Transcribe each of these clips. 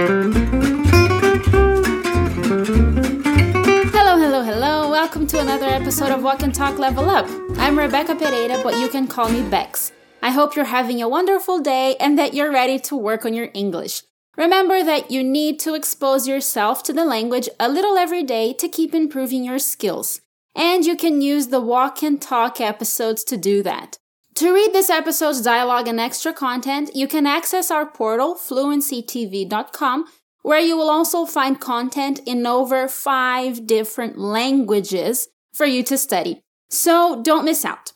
Hello, hello, hello. Welcome to another episode of Walk and Talk Level Up. I'm Rebecca Pereira, but you can call me Bex. I hope you're having a wonderful day and that you're ready to work on your English. Remember that you need to expose yourself to the language a little every day to keep improving your skills. And you can use the Walk and Talk episodes to do that. To read this episode's dialogue and extra content, you can access our portal, fluencytv.com, where you will also find content in over five different languages for you to study. So don't miss out.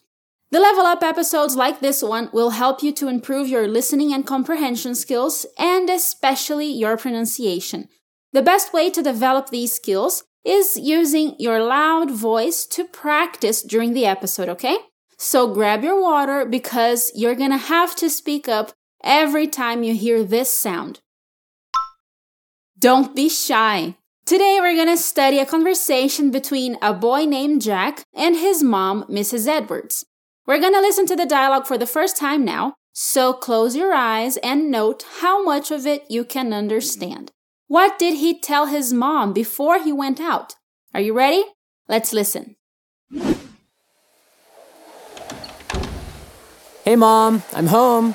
The level up episodes like this one will help you to improve your listening and comprehension skills and especially your pronunciation. The best way to develop these skills is using your loud voice to practice during the episode, okay? So grab your water because you're gonna have to speak up every time you hear this sound. Don't be shy. Today we're gonna study a conversation between a boy named Jack and his mom, Mrs. Edwards. We're gonna listen to the dialogue for the first time now, so close your eyes and note how much of it you can understand. What did he tell his mom before he went out? Are you ready? Let's listen. Hey, Mom, I'm home.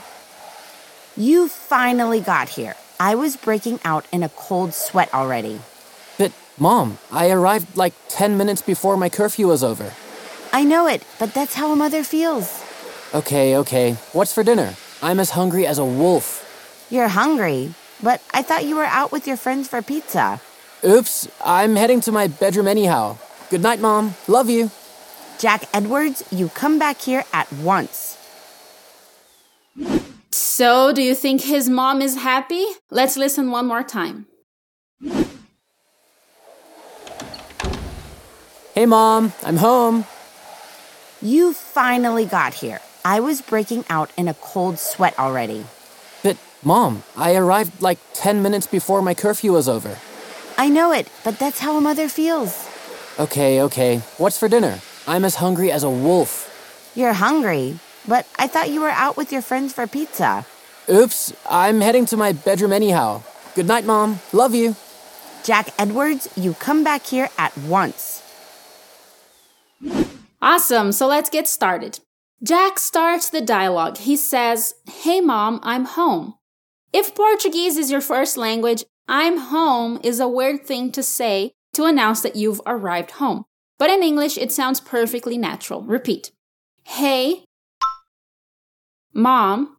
You finally got here. I was breaking out in a cold sweat already. But, Mom, I arrived like 10 minutes before my curfew was over. I know it, but that's how a mother feels. Okay, okay. What's for dinner? I'm as hungry as a wolf. You're hungry, but I thought you were out with your friends for pizza. Oops, I'm heading to my bedroom anyhow. Good night, Mom. Love you. Jack Edwards, you come back here at once. So, do you think his mom is happy? Let's listen one more time. Hey, Mom, I'm home. You finally got here. I was breaking out in a cold sweat already. But, Mom, I arrived like 10 minutes before my curfew was over. I know it, but that's how a mother feels. Okay, okay. What's for dinner? I'm as hungry as a wolf. You're hungry, but I thought you were out with your friends for pizza. Oops, I'm heading to my bedroom anyhow. Good night, Mom. Love you. Jack Edwards, you come back here at once. Awesome, so let's get started. Jack starts the dialogue. He says, Hey mom, I'm home. If Portuguese is your first language, I'm home is a weird thing to say to announce that you've arrived home. But in English, it sounds perfectly natural. Repeat. Hey, mom.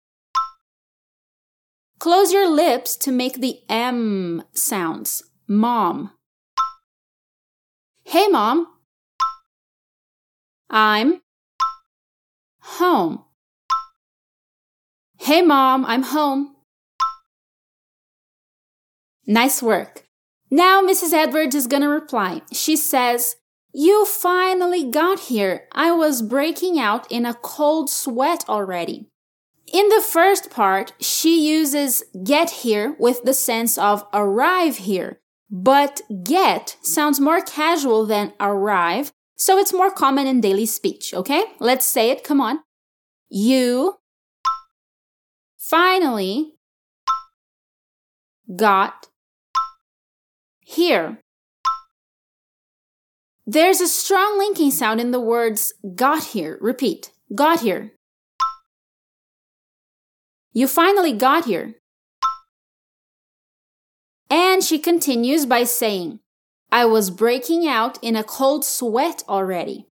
Close your lips to make the M sounds. Mom. Hey, mom. I'm home. Hey, mom, I'm home. Nice work. Now Mrs. Edwards is gonna reply. She says, You finally got here. I was breaking out in a cold sweat already. In the first part, she uses get here with the sense of arrive here, but get sounds more casual than arrive, so it's more common in daily speech, okay? Let's say it, come on. You finally got here. There's a strong linking sound in the words got here. Repeat. Got here. You finally got here. And she continues by saying, I was breaking out in a cold sweat already.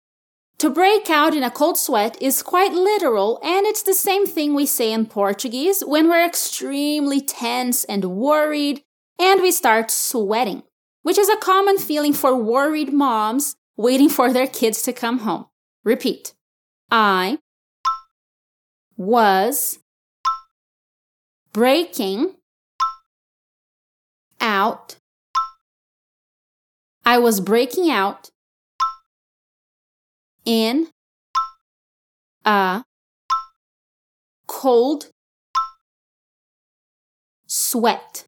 To break out in a cold sweat is quite literal, and it's the same thing we say in Portuguese when we're extremely tense and worried and we start sweating, which is a common feeling for worried moms waiting for their kids to come home. Repeat. I was breaking out. I was breaking out in a cold sweat.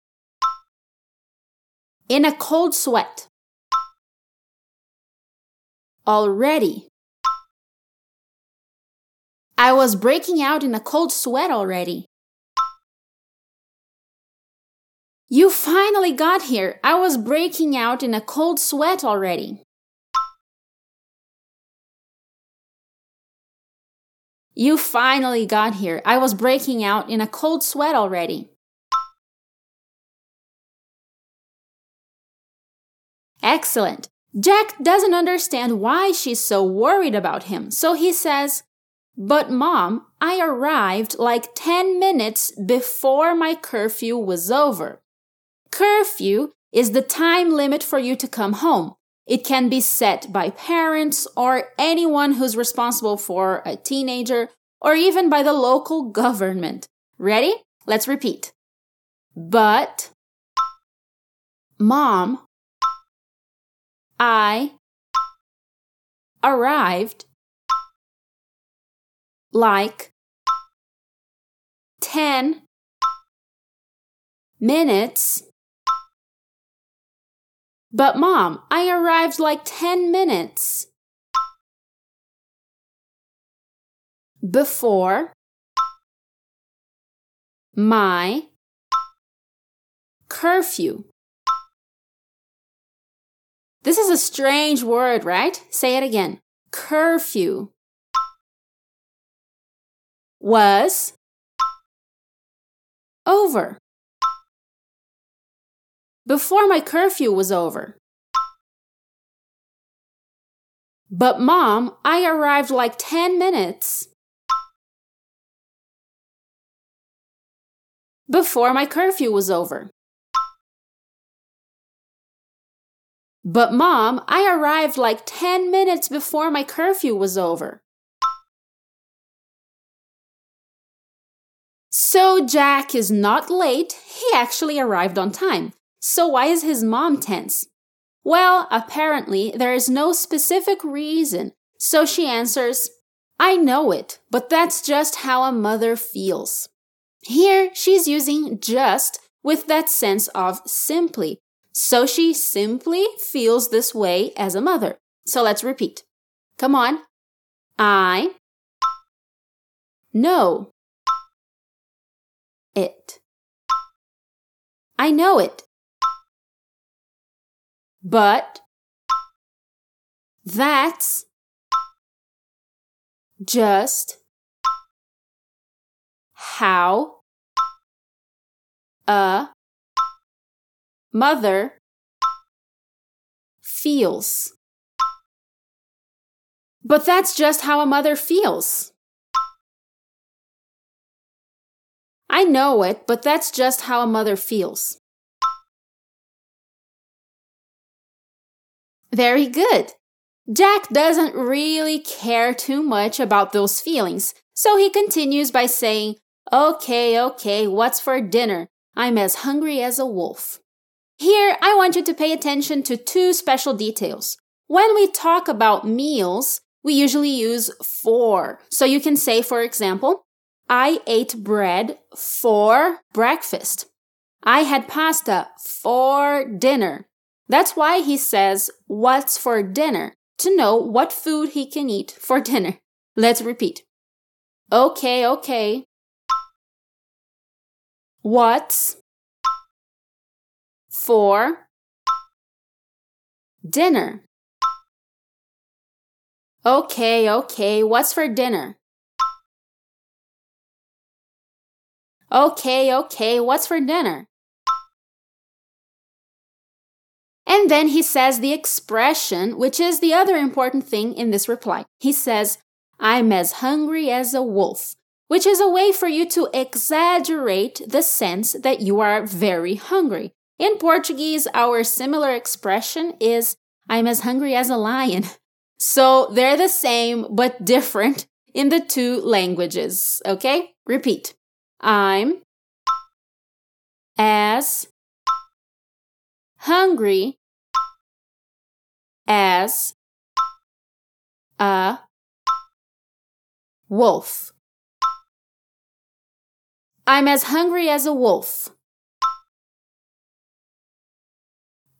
In a cold sweat. Already. I was breaking out in a cold sweat already. You finally got here. I was breaking out in a cold sweat already. You finally got here. I was breaking out in a cold sweat already. Excellent. Jack doesn't understand why she's so worried about him, so he says, But mom, I arrived like 10 minutes before my curfew was over. Curfew is the time limit for you to come home. It can be set by parents or anyone who's responsible for a teenager or even by the local government. Ready? Let's repeat. But, mom, I arrived like 10 minutes. But, Mom, I arrived like 10 minutes before my curfew. This is a strange word, right? Say it again. Curfew was over. Before my curfew was over. But, Mom, I arrived like 10 minutes before my curfew was over. But, Mom, I arrived like 10 minutes before my curfew was over. So, Jack is not late, he actually arrived on time. So, why is his mom tense? Well, apparently, there is no specific reason. So she answers, I know it, but that's just how a mother feels. Here, she's using just with that sense of simply, so she simply feels this way as a mother. So let's repeat. Come on. I know it. I know it. But that's just how a mother feels. But that's just how a mother feels. I know it, but that's just how a mother feels. Very good. Jack doesn't really care too much about those feelings, so he continues by saying, Okay, okay, what's for dinner? I'm as hungry as a wolf. Here, I want you to pay attention to two special details. When we talk about meals, we usually use for. So you can say, for example, I ate bread for breakfast. I had pasta for dinner. That's why he says, What's for dinner? to know what food he can eat for dinner. Let's repeat. Okay, okay. What's for dinner. Okay, okay, what's for dinner? Okay, okay, what's for dinner? And then he says the expression, which is the other important thing in this reply. He says, I'm as hungry as a wolf, which is a way for you to exaggerate the sense that you are very hungry. In Portuguese, our similar expression is I'm as hungry as a lion. So they're the same but different in the two languages. Okay? Repeat. I'm as hungry as a wolf. I'm as hungry as a wolf.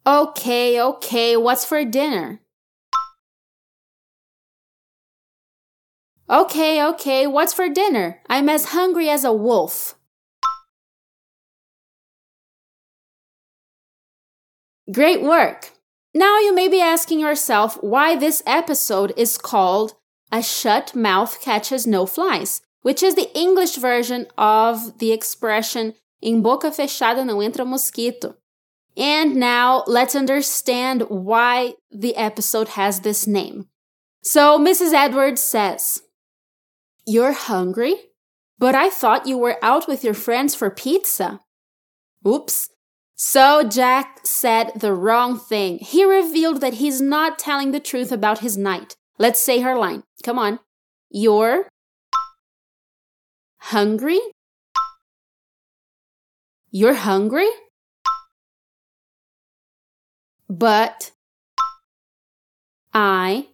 Okay, okay, what's for dinner? Okay, okay, what's for dinner? I'm as hungry as a wolf. Great work! Now you may be asking yourself why this episode is called A Shut Mouth Catches No Flies, which is the English version of the expression Em boca fechada não entra mosquito. And now let's understand why the episode has this name. So Mrs. Edwards says, You're hungry? But I thought you were out with your friends for pizza. Oops. So Jack said the wrong thing. He revealed that he's not telling the truth about his night. Let's say her line. Come on. You're hungry? You're hungry? But I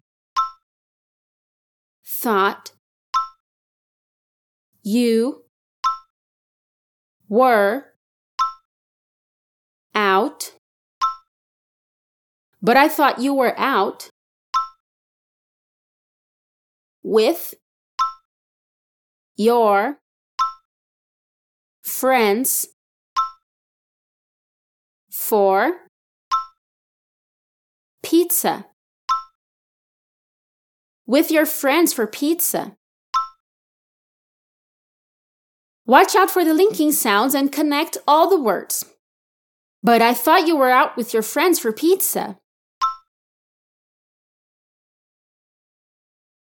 thought you were out. But I thought you were out with your friends for pizza. With your friends for pizza. Watch out for the linking sounds and connect all the words. But I thought you were out with your friends for pizza.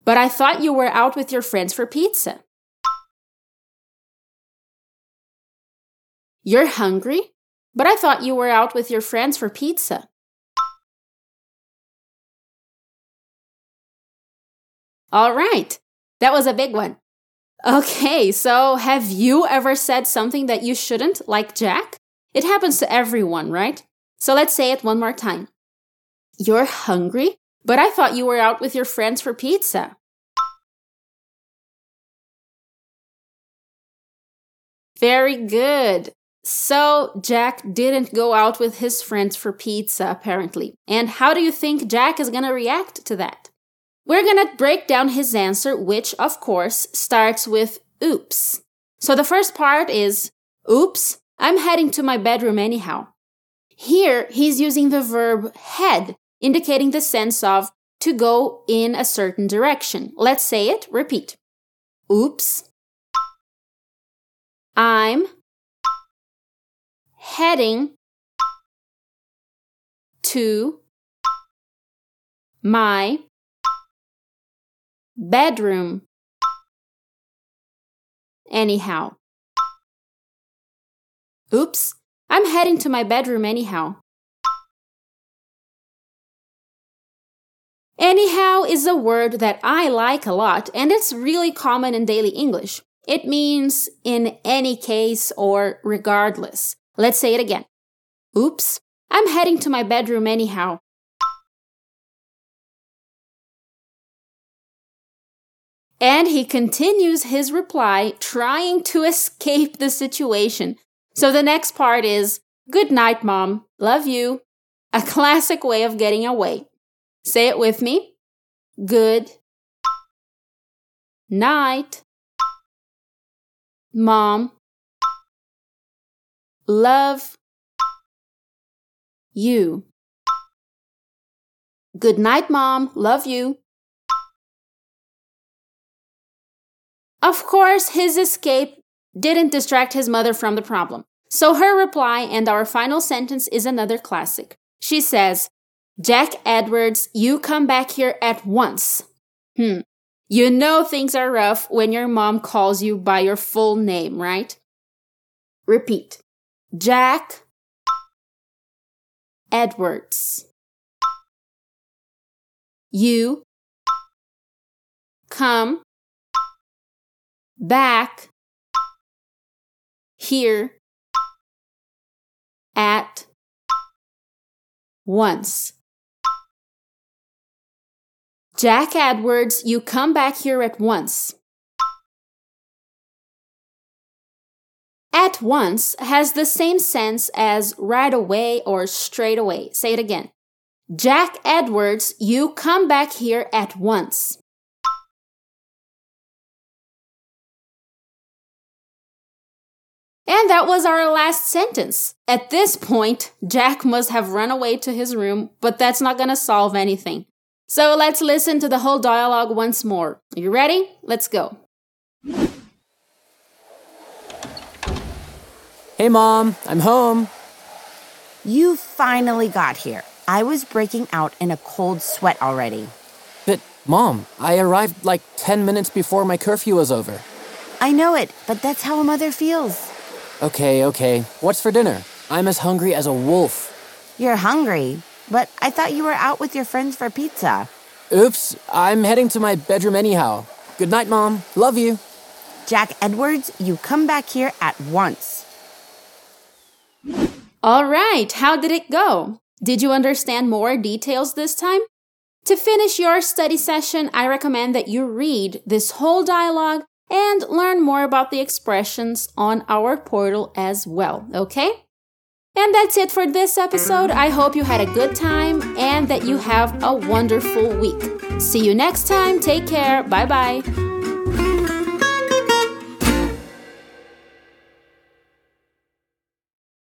But I thought you were out with your friends for pizza. You're hungry? But I thought you were out with your friends for pizza. All right, that was a big one. Okay, so have you ever said something that you shouldn't, like Jack? It happens to everyone, right? So let's say it one more time. You're hungry, but I thought you were out with your friends for pizza. Very good. So, Jack didn't go out with his friends for pizza, apparently. And how do you think Jack is gonna react to that? We're gonna break down his answer, which, of course, starts with oops. So, the first part is oops, I'm heading to my bedroom anyhow. Here, he's using the verb head, indicating the sense of to go in a certain direction. Let's say it, repeat. Oops. I'm heading to my bedroom anyhow. Oops, I'm heading to my bedroom anyhow. Anyhow is a word that I like a lot, and it's really common in daily English. It means in any case or regardless. Let's say it again. Oops, I'm heading to my bedroom anyhow. And he continues his reply, trying to escape the situation. So the next part is Good night, Mom. Love you. A classic way of getting away. Say it with me. Good night, Mom. Love you. Good night, Mom. Love you. Of course, his escape didn't distract his mother from the problem. So her reply and our final sentence is another classic. She says, Jack Edwards, you come back here at once. Hmm. You know things are rough when your mom calls you by your full name, right? Repeat. Jack Edwards. You come back here at once. Jack Edwards, you come back here at once. At once has the same sense as right away or straight away. Say it again. Jack Edwards, you come back here at once. And that was our last sentence. At this point, Jack must have run away to his room, but that's not gonna solve anything. So let's listen to the whole dialogue once more. Are you ready? Let's go. Hey, Mom, I'm home. You finally got here. I was breaking out in a cold sweat already. But, Mom, I arrived like 10 minutes before my curfew was over. I know it, but that's how a mother feels. Okay, okay. What's for dinner? I'm as hungry as a wolf. You're hungry, but I thought you were out with your friends for pizza. Oops, I'm heading to my bedroom anyhow. Good night, Mom. Love you. Jack Edwards, you come back here at once. All right, how did it go? Did you understand more details this time? To finish your study session, I recommend that you read this whole dialogue and learn more about the expressions on our portal as well, okay? And that's it for this episode. I hope you had a good time and that you have a wonderful week. See you next time. Take care. Bye bye.